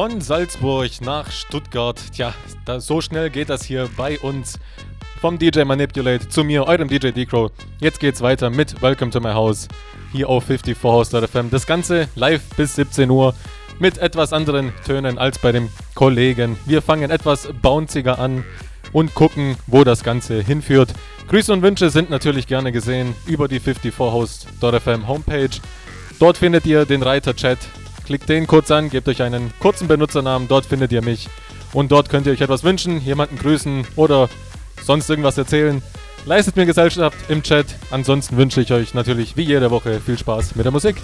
von Salzburg nach Stuttgart. Tja, da, so schnell geht das hier bei uns. Vom DJ Manipulate zu mir, eurem DJ D-Crow. Jetzt geht's weiter mit Welcome to my House hier auf 54house.fm. Das Ganze live bis 17 Uhr mit etwas anderen Tönen als bei dem Kollegen. Wir fangen etwas bounciger an und gucken, wo das Ganze hinführt. Grüße und Wünsche sind natürlich gerne gesehen über die 54host.fm Homepage. Dort findet ihr den Reiter Chat. Klickt den kurz an, gebt euch einen kurzen Benutzernamen, dort findet ihr mich. Und dort könnt ihr euch etwas wünschen, jemanden grüßen oder sonst irgendwas erzählen. Leistet mir Gesellschaft im Chat. Ansonsten wünsche ich euch natürlich wie jede Woche viel Spaß mit der Musik.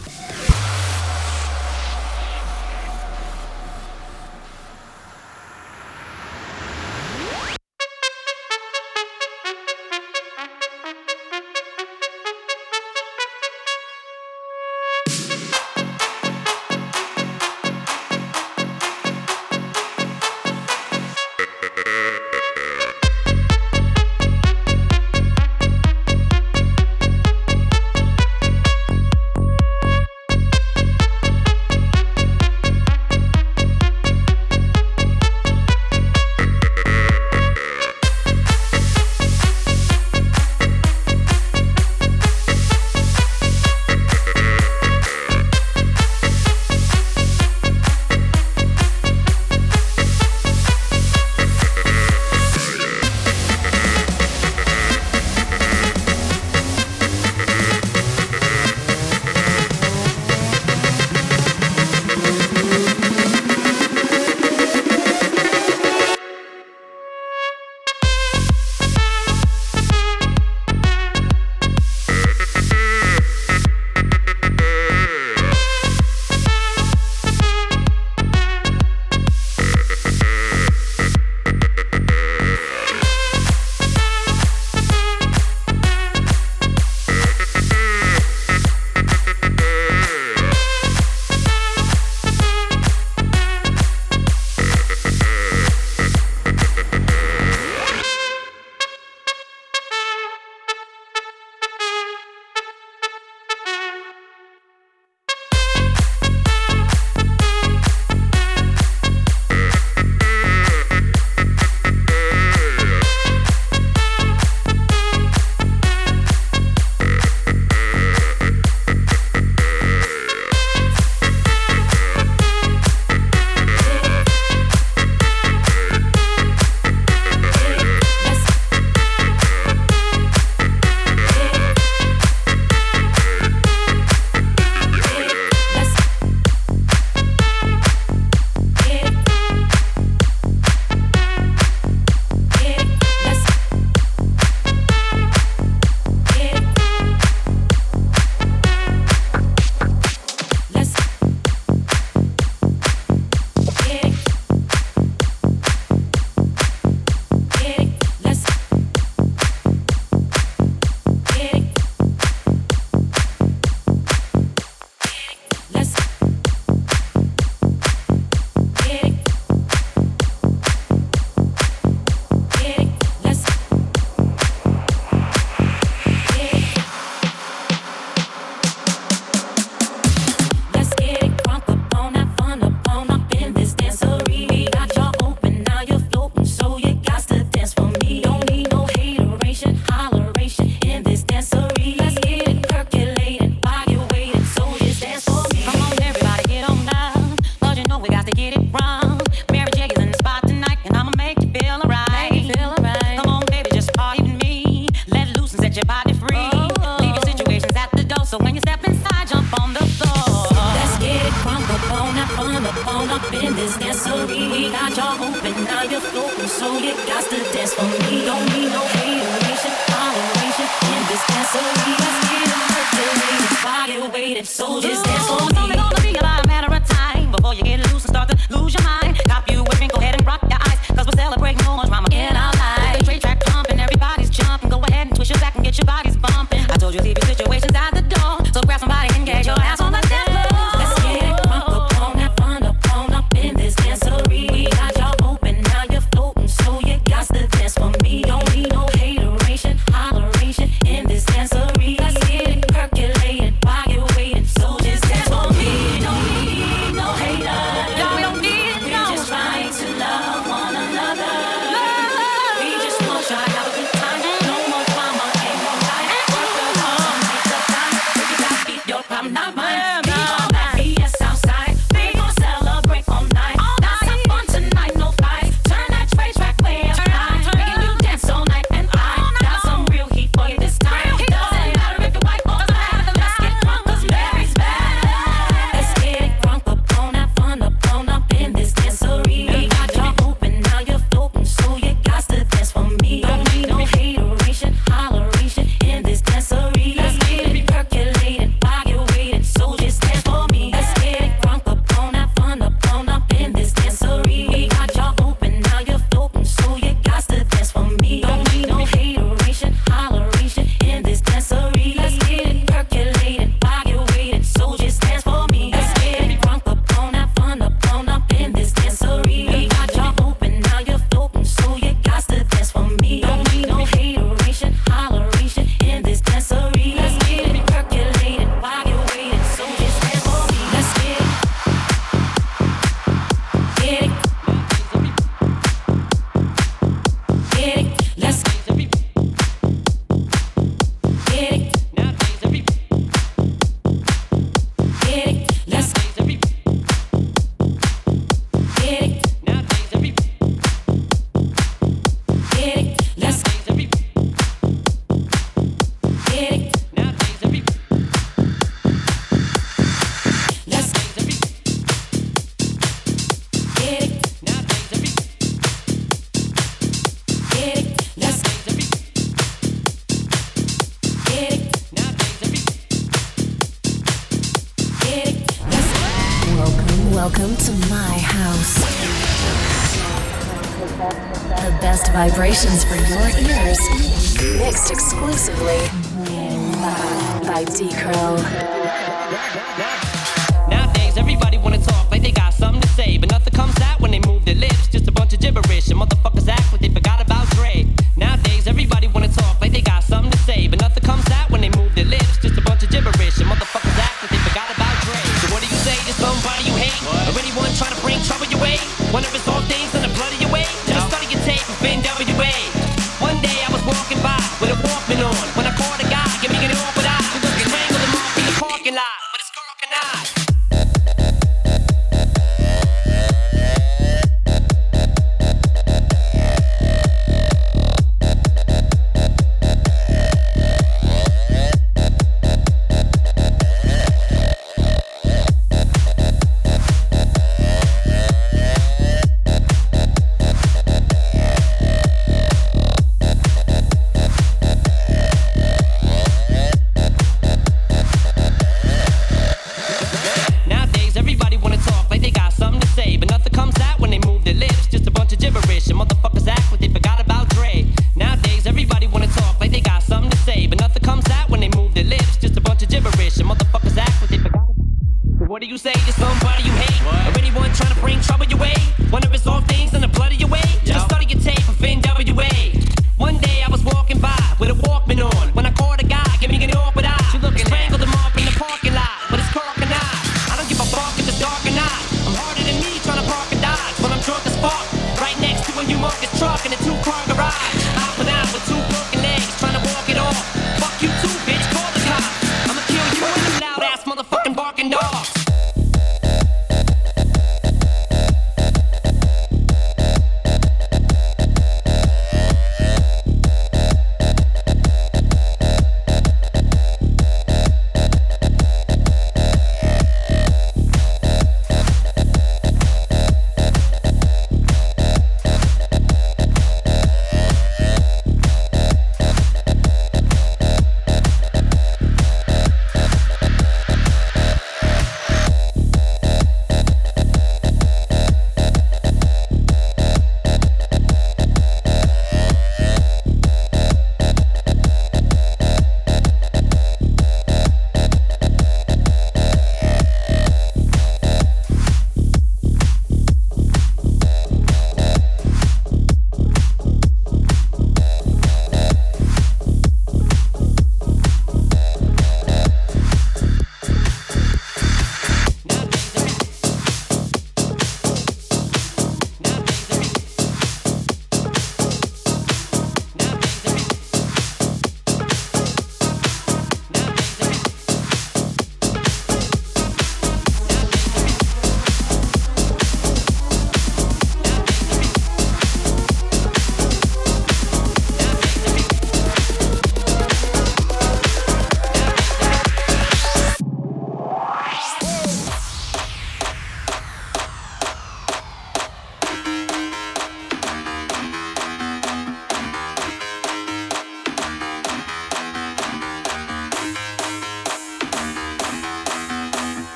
Sensations for you.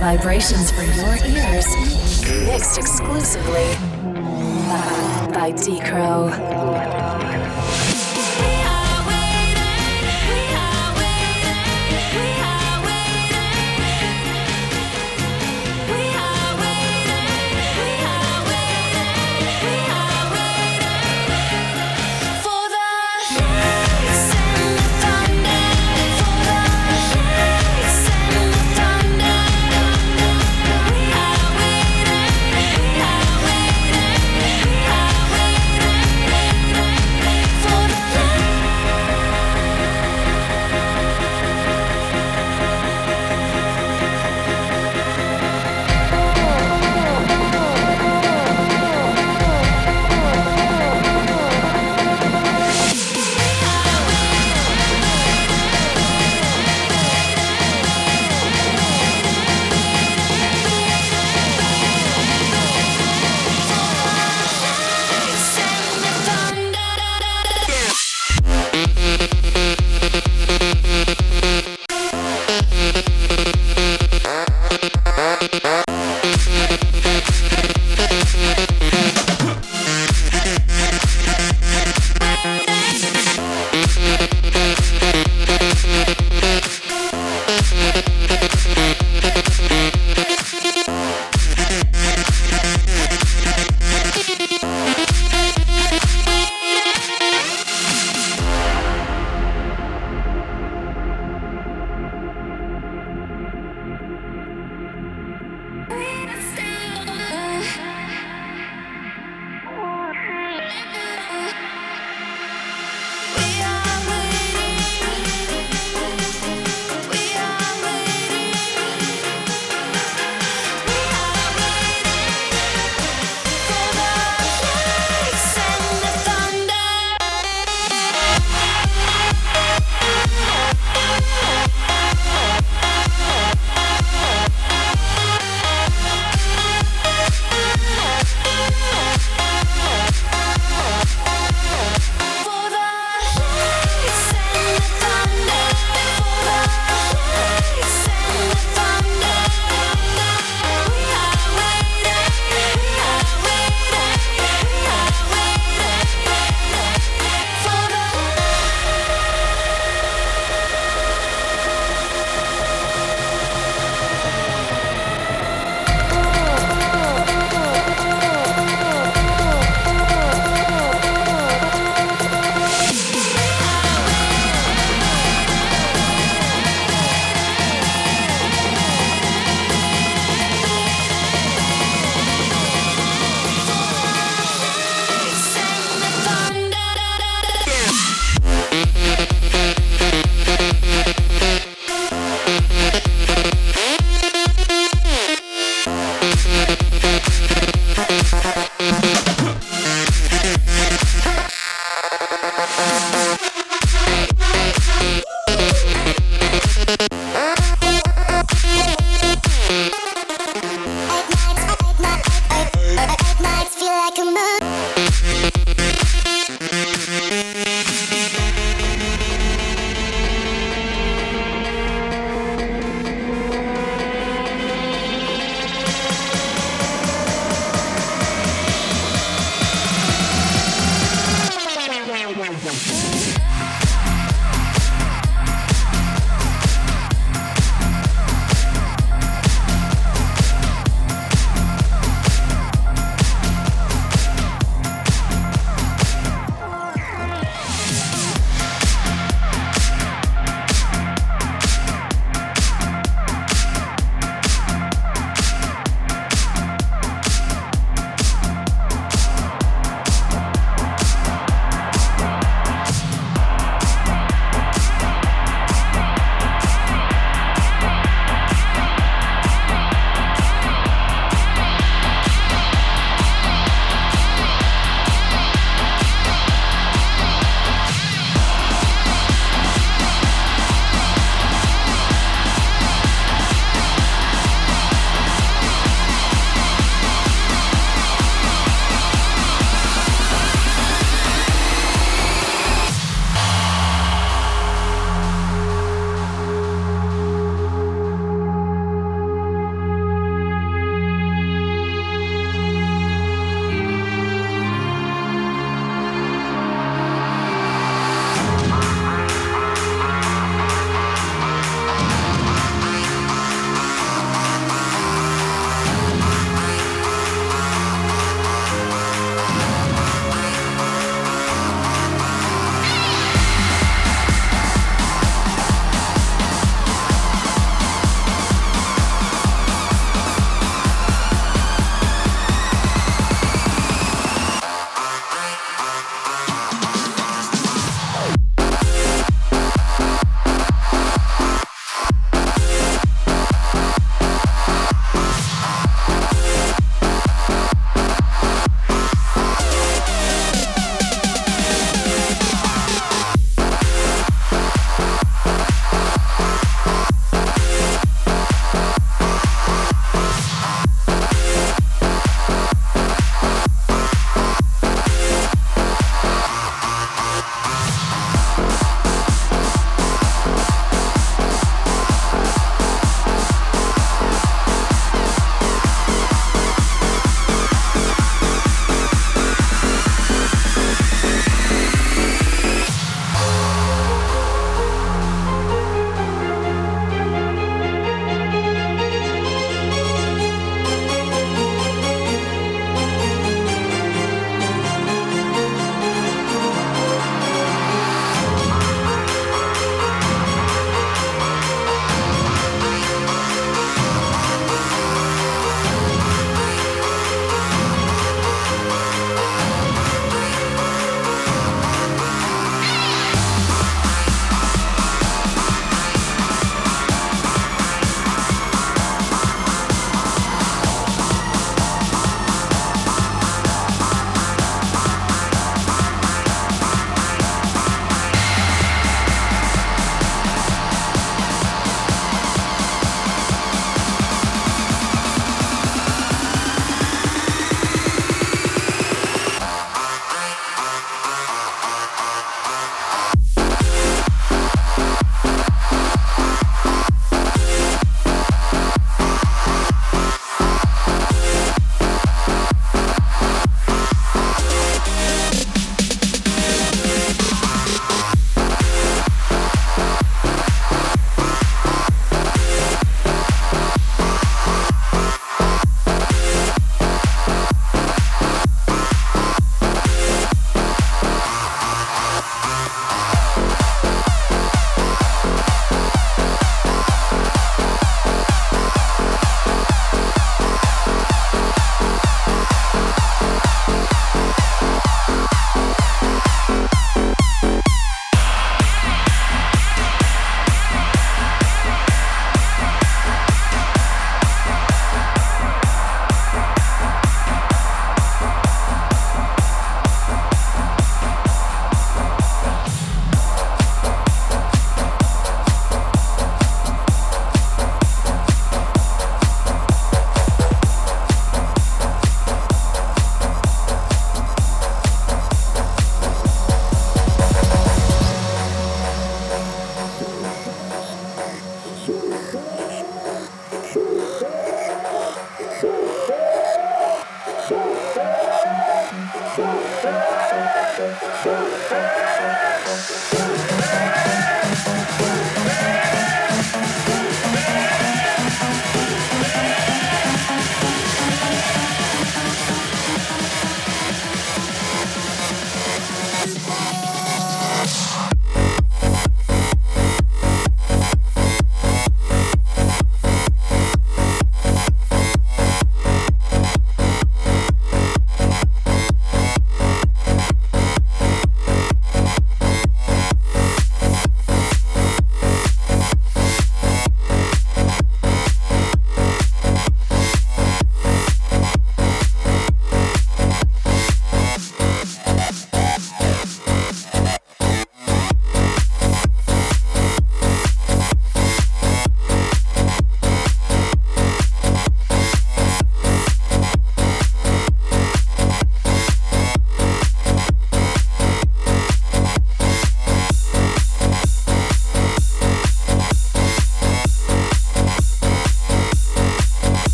Vibrations for your ears, mixed exclusively uh, by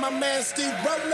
my man Steve Rowe.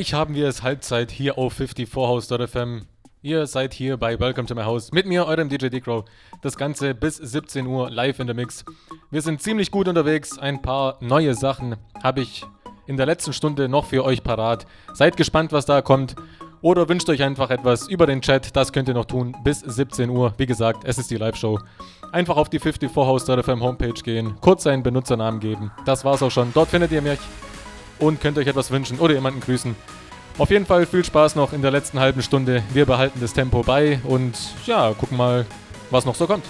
Gleich haben wir es Halbzeit hier auf 54house.fm. Ihr seid hier bei Welcome to my House mit mir, eurem DJ Decro. Das Ganze bis 17 Uhr live in der Mix. Wir sind ziemlich gut unterwegs. Ein paar neue Sachen habe ich in der letzten Stunde noch für euch parat. Seid gespannt, was da kommt. Oder wünscht euch einfach etwas über den Chat. Das könnt ihr noch tun bis 17 Uhr. Wie gesagt, es ist die Live-Show. Einfach auf die 54house.fm Homepage gehen, kurz einen Benutzernamen geben. Das war's auch schon. Dort findet ihr mich und könnt euch etwas wünschen oder jemanden grüßen. Auf jeden Fall viel Spaß noch in der letzten halben Stunde. Wir behalten das Tempo bei und ja, gucken mal, was noch so kommt.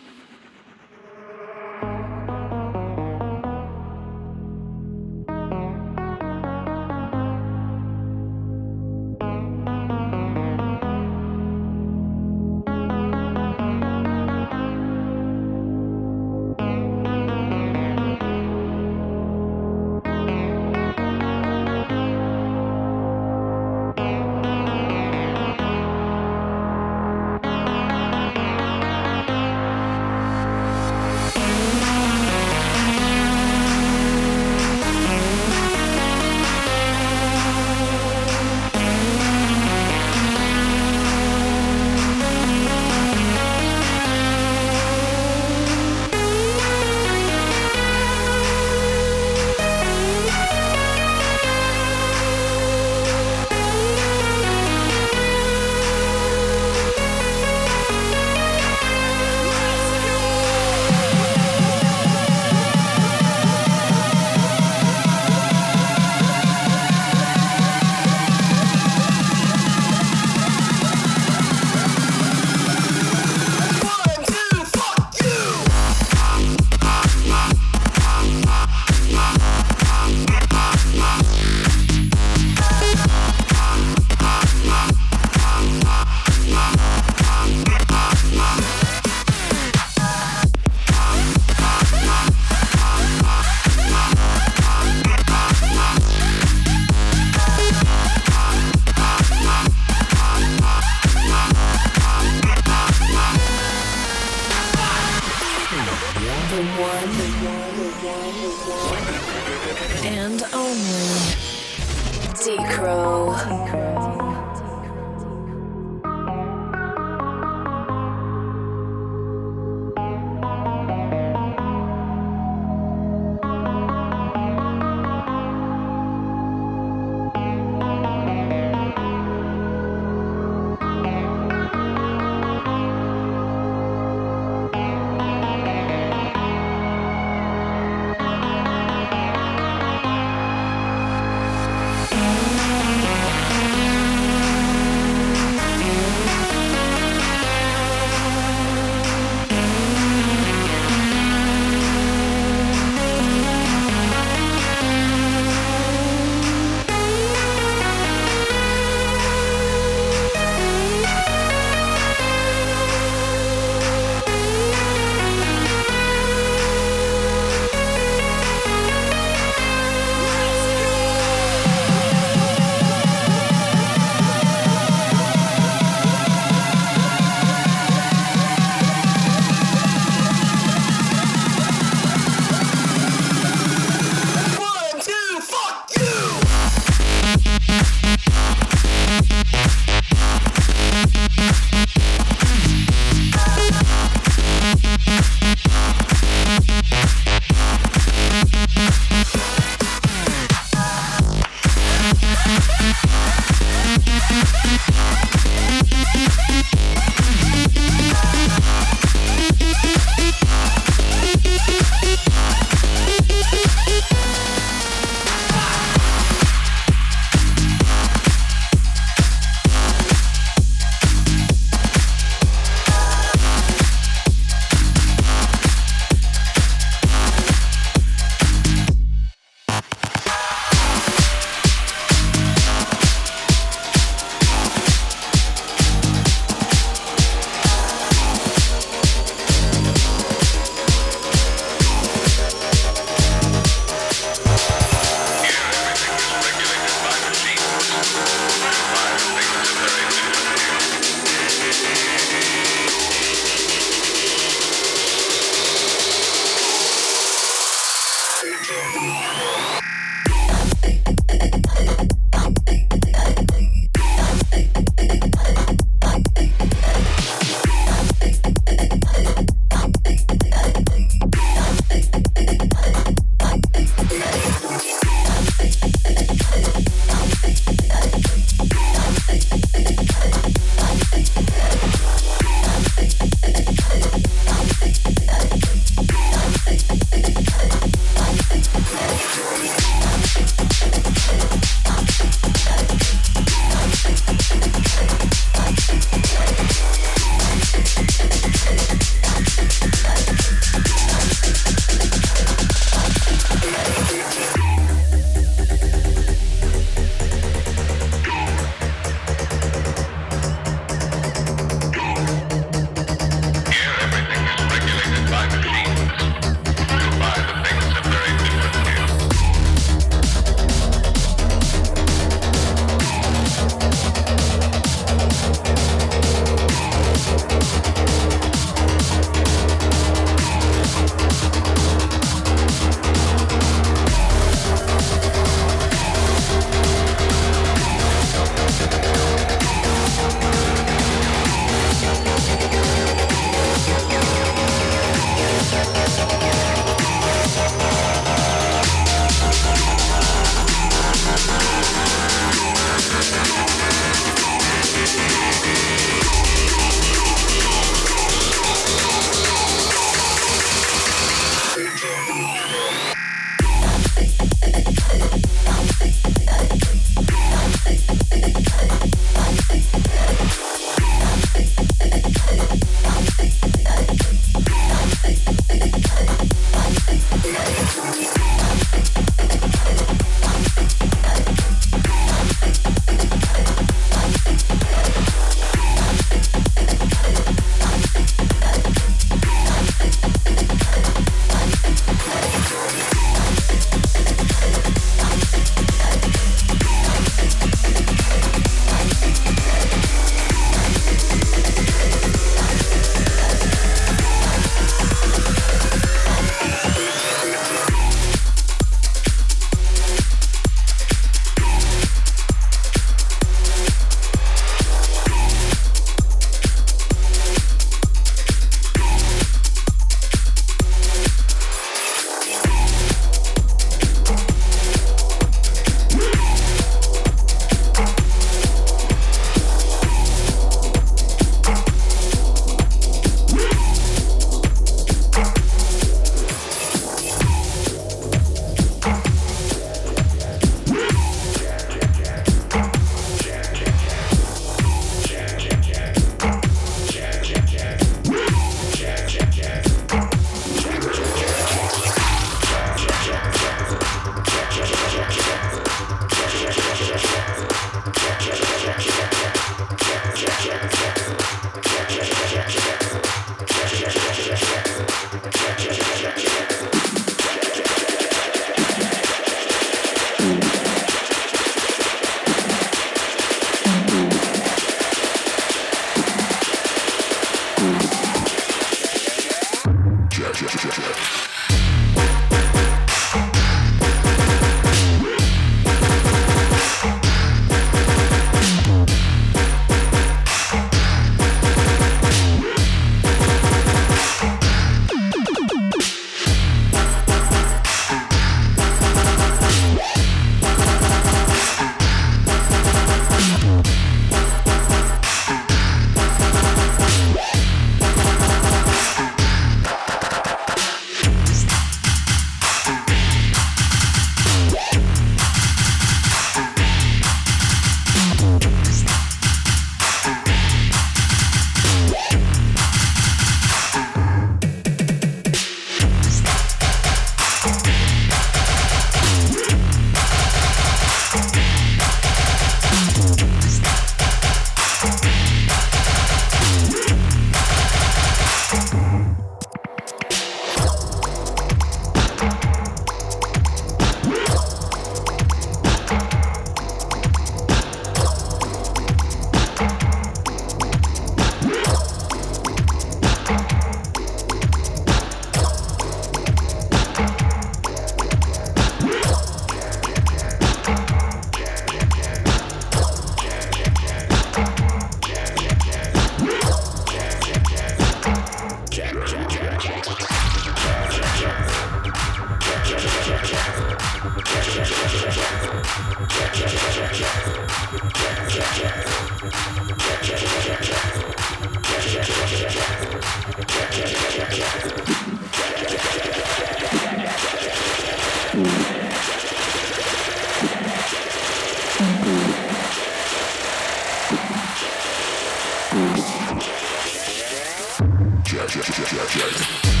Ja,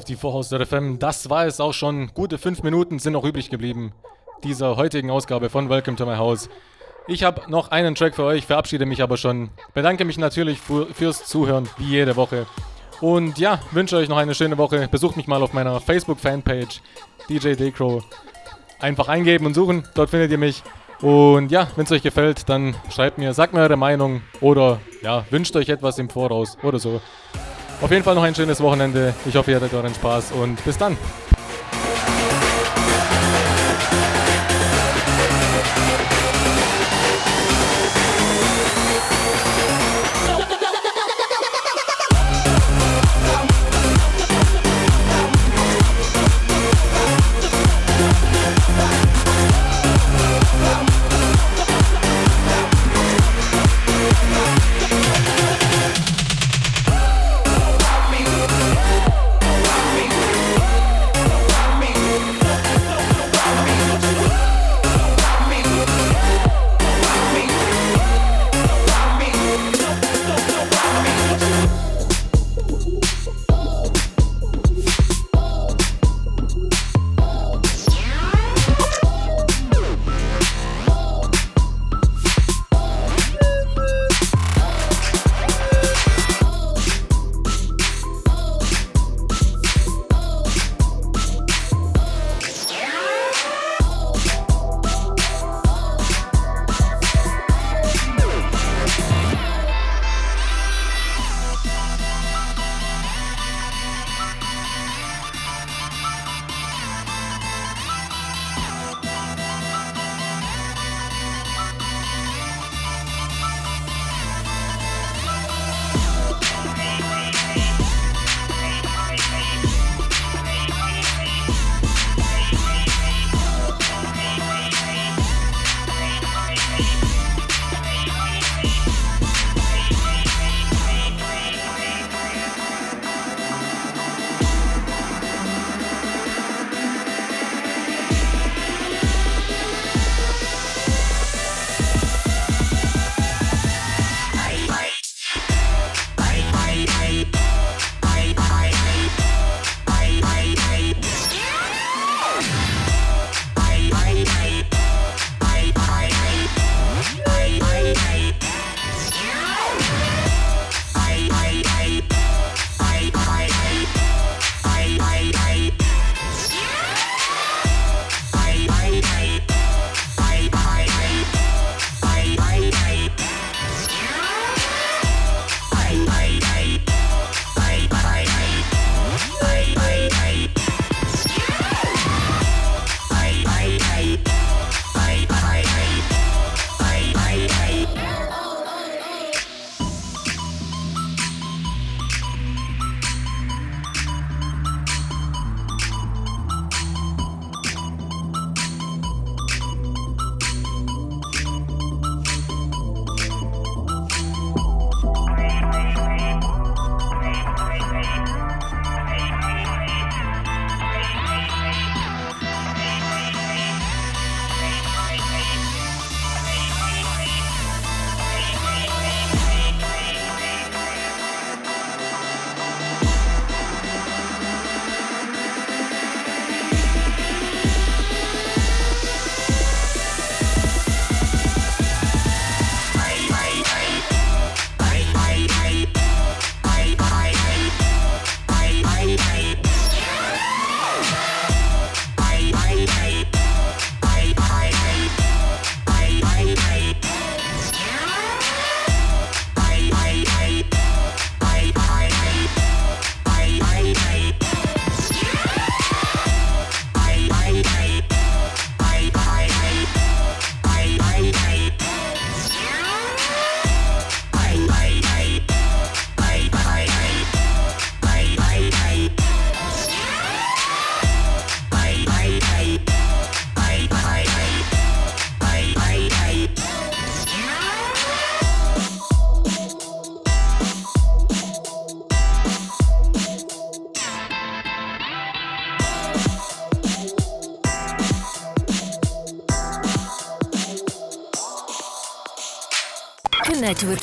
54 House der FM, das war es auch schon. Gute fünf Minuten sind noch übrig geblieben dieser heutigen Ausgabe von Welcome to My House. Ich habe noch einen Track für euch, verabschiede mich aber schon. Bedanke mich natürlich für, fürs Zuhören, wie jede Woche. Und ja, wünsche euch noch eine schöne Woche. Besucht mich mal auf meiner Facebook-Fanpage DJ Decro. Einfach eingeben und suchen, dort findet ihr mich. Und ja, wenn es euch gefällt, dann schreibt mir, sagt mir eure Meinung oder ja, wünscht euch etwas im Voraus oder so. Auf jeden Fall noch ein schönes Wochenende. Ich hoffe, ihr hattet euren Spaß und bis dann.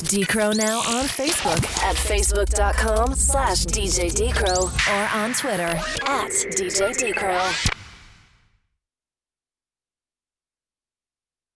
D-Crow now on Facebook. At facebook.com slash DJ D-Crow or on Twitter. At DJ D-Crow.